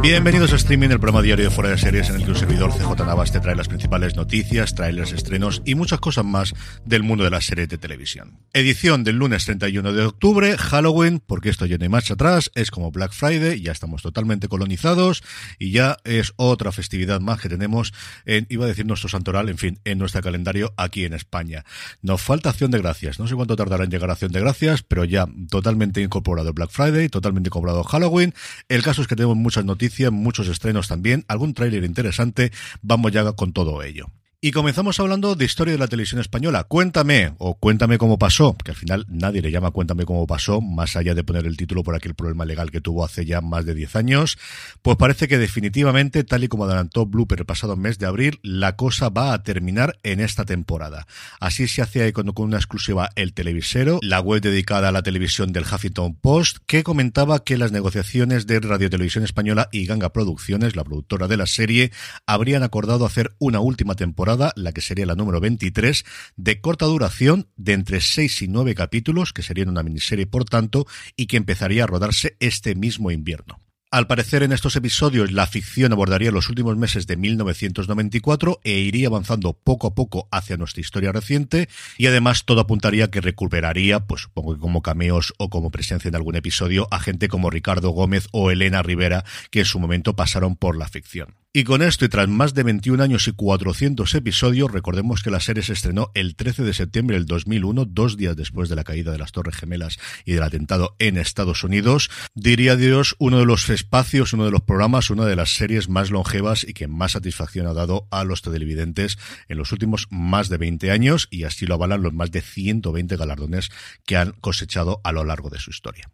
Bienvenidos a Streaming, el programa diario de Fuera de Series en el que un servidor CJ Navas te trae las principales noticias, trailers, estrenos y muchas cosas más del mundo de las series de televisión. Edición del lunes 31 de octubre, Halloween, porque esto ya no hay marcha atrás, es como Black Friday, ya estamos totalmente colonizados y ya es otra festividad más que tenemos en, iba a decir nuestro santoral, en fin, en nuestro calendario aquí en España. Nos falta Acción de Gracias, no sé cuánto tardará en llegar a Acción de Gracias, pero ya totalmente incorporado Black Friday, totalmente incorporado Halloween. El caso es que tenemos muchas noticias muchos estrenos también, algún tráiler interesante. Vamos ya con todo ello. Y comenzamos hablando de historia de la televisión española. Cuéntame, o cuéntame cómo pasó, que al final nadie le llama Cuéntame cómo pasó, más allá de poner el título por aquel problema legal que tuvo hace ya más de 10 años. Pues parece que definitivamente, tal y como adelantó Blooper el pasado mes de abril, la cosa va a terminar en esta temporada. Así se hacía con una exclusiva El Televisero, la web dedicada a la televisión del Huffington Post, que comentaba que las negociaciones de Radio Televisión Española y Ganga Producciones, la productora de la serie, habrían acordado hacer una última temporada la que sería la número 23, de corta duración, de entre 6 y 9 capítulos, que serían una miniserie por tanto, y que empezaría a rodarse este mismo invierno. Al parecer en estos episodios la ficción abordaría los últimos meses de 1994 e iría avanzando poco a poco hacia nuestra historia reciente y además todo apuntaría que recuperaría, pues supongo que como cameos o como presencia en algún episodio, a gente como Ricardo Gómez o Elena Rivera que en su momento pasaron por la ficción. Y con esto y tras más de 21 años y 400 episodios, recordemos que la serie se estrenó el 13 de septiembre del 2001, dos días después de la caída de las Torres Gemelas y del atentado en Estados Unidos. Diría Dios, uno de los espacios, uno de los programas, una de las series más longevas y que más satisfacción ha dado a los televidentes en los últimos más de 20 años y así lo avalan los más de 120 galardones que han cosechado a lo largo de su historia.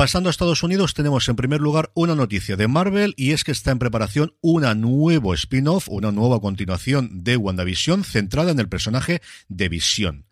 Pasando a Estados Unidos, tenemos en primer lugar una noticia de Marvel y es que está en preparación una nuevo spin-off, una nueva continuación de WandaVision centrada en el personaje de Vision.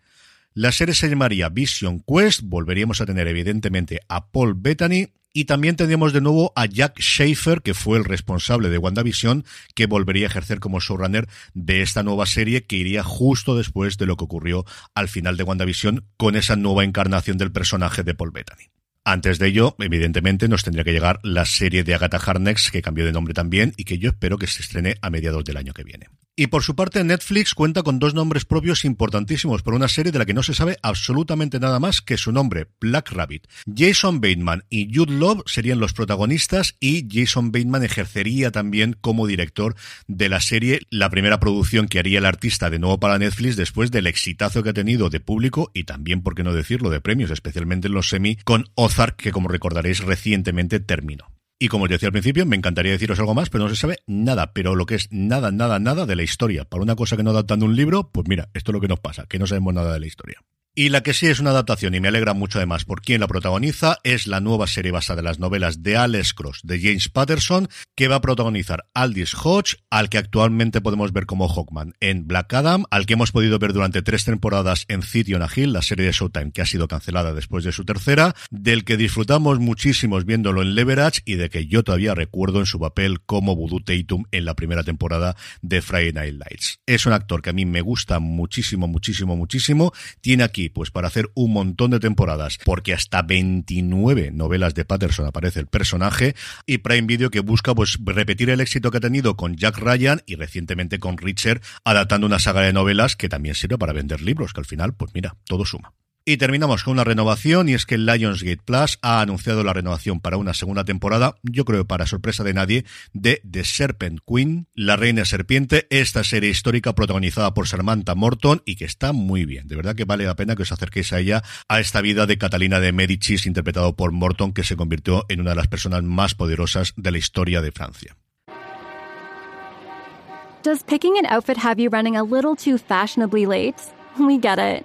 La serie se llamaría Vision Quest, volveríamos a tener evidentemente a Paul Bettany y también tendríamos de nuevo a Jack Schaefer, que fue el responsable de WandaVision, que volvería a ejercer como showrunner de esta nueva serie que iría justo después de lo que ocurrió al final de WandaVision con esa nueva encarnación del personaje de Paul Bettany. Antes de ello, evidentemente, nos tendría que llegar la serie de Agatha Harkness, que cambió de nombre también y que yo espero que se estrene a mediados del año que viene. Y por su parte, Netflix cuenta con dos nombres propios importantísimos por una serie de la que no se sabe absolutamente nada más que su nombre, Black Rabbit. Jason Bateman y Jude Love serían los protagonistas y Jason Bateman ejercería también como director de la serie, la primera producción que haría el artista de nuevo para Netflix después del exitazo que ha tenido de público y también, por qué no decirlo, de premios, especialmente en los semi, con Que como recordaréis recientemente terminó. Y como os decía al principio, me encantaría deciros algo más, pero no se sabe nada, pero lo que es nada, nada, nada de la historia. Para una cosa que no adaptan un libro, pues mira, esto es lo que nos pasa, que no sabemos nada de la historia. Y la que sí es una adaptación y me alegra mucho además por quien la protagoniza es la nueva serie basada en las novelas de Alex Cross de James Patterson que va a protagonizar Aldis Hodge, al que actualmente podemos ver como Hawkman en Black Adam, al que hemos podido ver durante tres temporadas en City on a Hill, la serie de Showtime que ha sido cancelada después de su tercera, del que disfrutamos muchísimos viéndolo en Leverage y de que yo todavía recuerdo en su papel como Voodoo Tatum en la primera temporada de Friday Night Lights. Es un actor que a mí me gusta muchísimo, muchísimo, muchísimo. Tiene aquí pues para hacer un montón de temporadas, porque hasta 29 novelas de Patterson aparece el personaje, y Prime Video que busca pues repetir el éxito que ha tenido con Jack Ryan y recientemente con Richard, adaptando una saga de novelas que también sirve para vender libros, que al final, pues mira, todo suma. Y terminamos con una renovación y es que Lionsgate Plus ha anunciado la renovación para una segunda temporada, yo creo para sorpresa de nadie, de The Serpent Queen, la reina serpiente, esta serie histórica protagonizada por Samantha Morton y que está muy bien. De verdad que vale la pena que os acerquéis a ella, a esta vida de Catalina de Medicis interpretado por Morton que se convirtió en una de las personas más poderosas de la historia de Francia. Does picking an outfit have you running a little too fashionably late? We get it.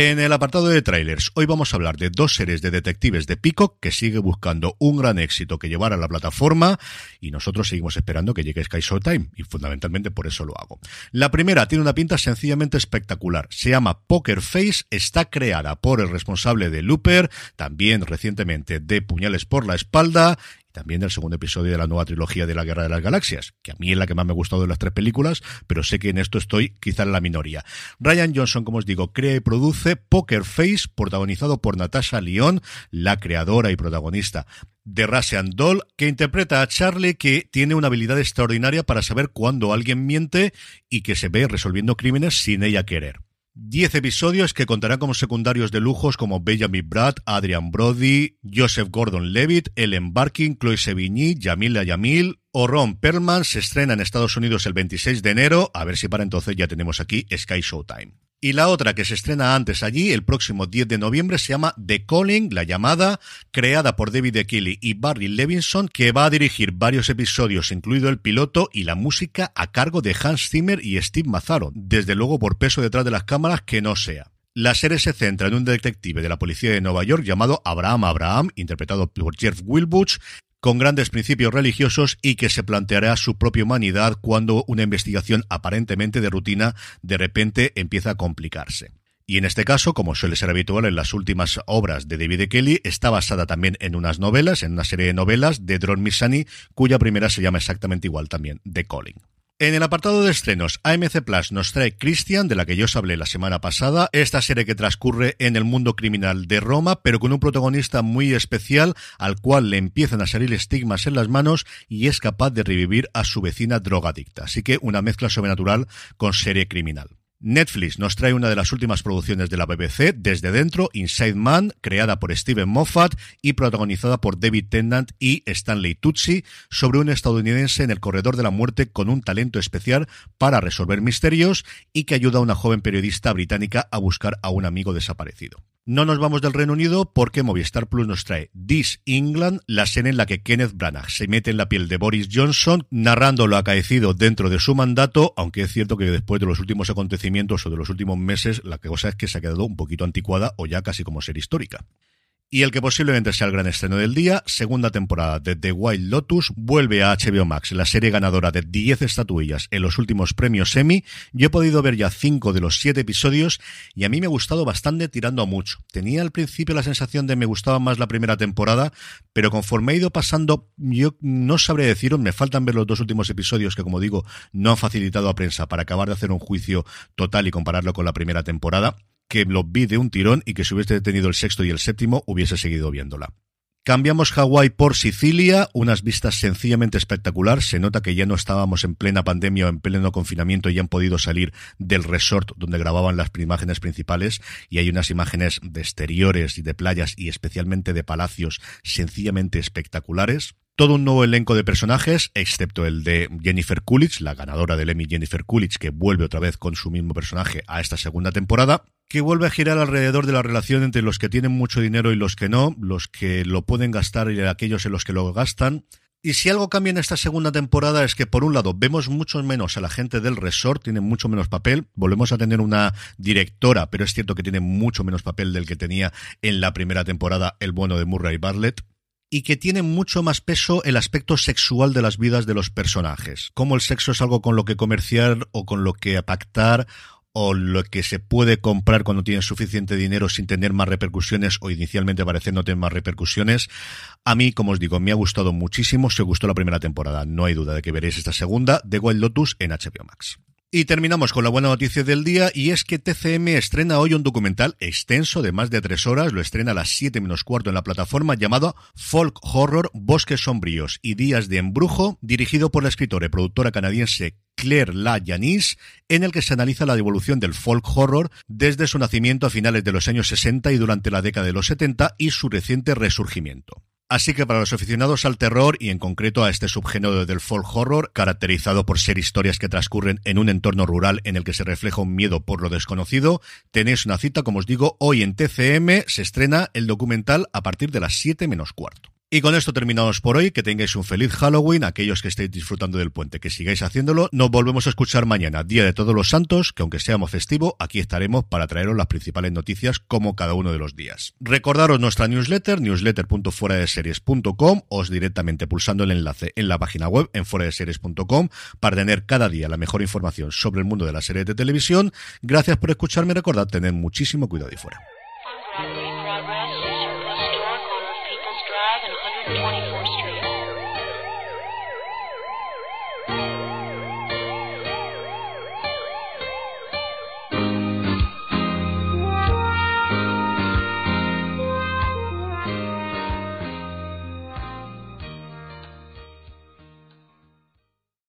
En el apartado de trailers, hoy vamos a hablar de dos series de detectives de Peacock que sigue buscando un gran éxito que llevar a la plataforma y nosotros seguimos esperando que llegue Sky Showtime y fundamentalmente por eso lo hago. La primera tiene una pinta sencillamente espectacular. Se llama Poker Face, está creada por el responsable de Looper, también recientemente de Puñales por la espalda también del segundo episodio de la nueva trilogía de la Guerra de las Galaxias, que a mí es la que más me ha gustado de las tres películas, pero sé que en esto estoy quizá en la minoría. Ryan Johnson, como os digo, crea y produce Poker Face, protagonizado por Natasha Lyon, la creadora y protagonista de Russian Doll, que interpreta a Charlie, que tiene una habilidad extraordinaria para saber cuándo alguien miente y que se ve resolviendo crímenes sin ella querer. Diez episodios que contarán como secundarios de lujos como Benjamin Brad, Adrian Brody, Joseph Gordon-Levitt, Ellen Barkin, Chloe Sevigny, Yamila Yamil o Ron Perlman se estrena en Estados Unidos el 26 de enero. A ver si para entonces ya tenemos aquí Sky Showtime. Y la otra que se estrena antes allí, el próximo 10 de noviembre, se llama The Calling, la llamada, creada por David Kelly y Barry Levinson, que va a dirigir varios episodios, incluido el piloto y la música a cargo de Hans Zimmer y Steve Mazzaro. Desde luego, por peso detrás de las cámaras, que no sea. La serie se centra en un detective de la policía de Nueva York llamado Abraham Abraham, interpretado por Jeff Wilbuch, con grandes principios religiosos y que se planteará su propia humanidad cuando una investigación aparentemente de rutina de repente empieza a complicarse. Y en este caso, como suele ser habitual en las últimas obras de David Kelly, está basada también en unas novelas, en una serie de novelas de Dron Missani, cuya primera se llama exactamente igual también, The Calling. En el apartado de estrenos, AMC Plus nos trae Christian, de la que yo os hablé la semana pasada, esta serie que transcurre en el mundo criminal de Roma, pero con un protagonista muy especial al cual le empiezan a salir estigmas en las manos y es capaz de revivir a su vecina drogadicta. Así que una mezcla sobrenatural con serie criminal. Netflix nos trae una de las últimas producciones de la BBC, Desde Dentro, Inside Man, creada por Steven Moffat y protagonizada por David Tennant y Stanley Tucci, sobre un estadounidense en el corredor de la muerte con un talento especial para resolver misterios y que ayuda a una joven periodista británica a buscar a un amigo desaparecido. No nos vamos del Reino Unido porque Movistar Plus nos trae This England, la serie en la que Kenneth Branagh se mete en la piel de Boris Johnson, narrando lo acaecido dentro de su mandato, aunque es cierto que después de los últimos acontecimientos o de los últimos meses, la cosa es que se ha quedado un poquito anticuada o ya casi como ser histórica. Y el que posiblemente sea el gran estreno del día, segunda temporada de The Wild Lotus, vuelve a HBO Max, la serie ganadora de 10 estatuillas en los últimos premios Emmy. Yo he podido ver ya 5 de los 7 episodios y a mí me ha gustado bastante tirando a mucho. Tenía al principio la sensación de me gustaba más la primera temporada, pero conforme he ido pasando, yo no sabré deciros, me faltan ver los dos últimos episodios que como digo no han facilitado a prensa para acabar de hacer un juicio total y compararlo con la primera temporada que lo vi de un tirón y que si hubiese tenido el sexto y el séptimo hubiese seguido viéndola. Cambiamos Hawái por Sicilia, unas vistas sencillamente espectacular. Se nota que ya no estábamos en plena pandemia o en pleno confinamiento y han podido salir del resort donde grababan las imágenes principales y hay unas imágenes de exteriores y de playas y especialmente de palacios sencillamente espectaculares todo un nuevo elenco de personajes, excepto el de Jennifer Coolidge, la ganadora del Emmy Jennifer Coolidge, que vuelve otra vez con su mismo personaje a esta segunda temporada, que vuelve a girar alrededor de la relación entre los que tienen mucho dinero y los que no, los que lo pueden gastar y aquellos en los que lo gastan. Y si algo cambia en esta segunda temporada es que por un lado vemos mucho menos a la gente del resort, tiene mucho menos papel, volvemos a tener una directora, pero es cierto que tiene mucho menos papel del que tenía en la primera temporada el bueno de Murray Bartlett y que tiene mucho más peso el aspecto sexual de las vidas de los personajes. Como el sexo es algo con lo que comerciar o con lo que pactar o lo que se puede comprar cuando tienes suficiente dinero sin tener más repercusiones o inicialmente parece no tener más repercusiones. A mí, como os digo, me ha gustado muchísimo. Se gustó la primera temporada. No hay duda de que veréis esta segunda de Wild Lotus en HBO Max. Y terminamos con la buena noticia del día y es que TCM estrena hoy un documental extenso de más de tres horas, lo estrena a las siete menos cuarto en la plataforma llamado Folk Horror, Bosques Sombríos y Días de Embrujo, dirigido por la escritora y productora canadiense Claire La en el que se analiza la evolución del folk horror desde su nacimiento a finales de los años 60 y durante la década de los 70 y su reciente resurgimiento. Así que para los aficionados al terror y en concreto a este subgénero del folk horror, caracterizado por ser historias que transcurren en un entorno rural en el que se refleja un miedo por lo desconocido, tenéis una cita, como os digo, hoy en TCM se estrena el documental a partir de las 7 menos cuarto. Y con esto terminamos por hoy. Que tengáis un feliz Halloween. Aquellos que estéis disfrutando del puente, que sigáis haciéndolo. Nos volvemos a escuchar mañana, Día de Todos los Santos, que aunque seamos festivo, aquí estaremos para traeros las principales noticias como cada uno de los días. Recordaros nuestra newsletter, newsletter.fueradeseries.com, os directamente pulsando el enlace en la página web en fueradeseries.com para tener cada día la mejor información sobre el mundo de la serie de televisión. Gracias por escucharme. Recordad tener muchísimo cuidado y fuera. and 108.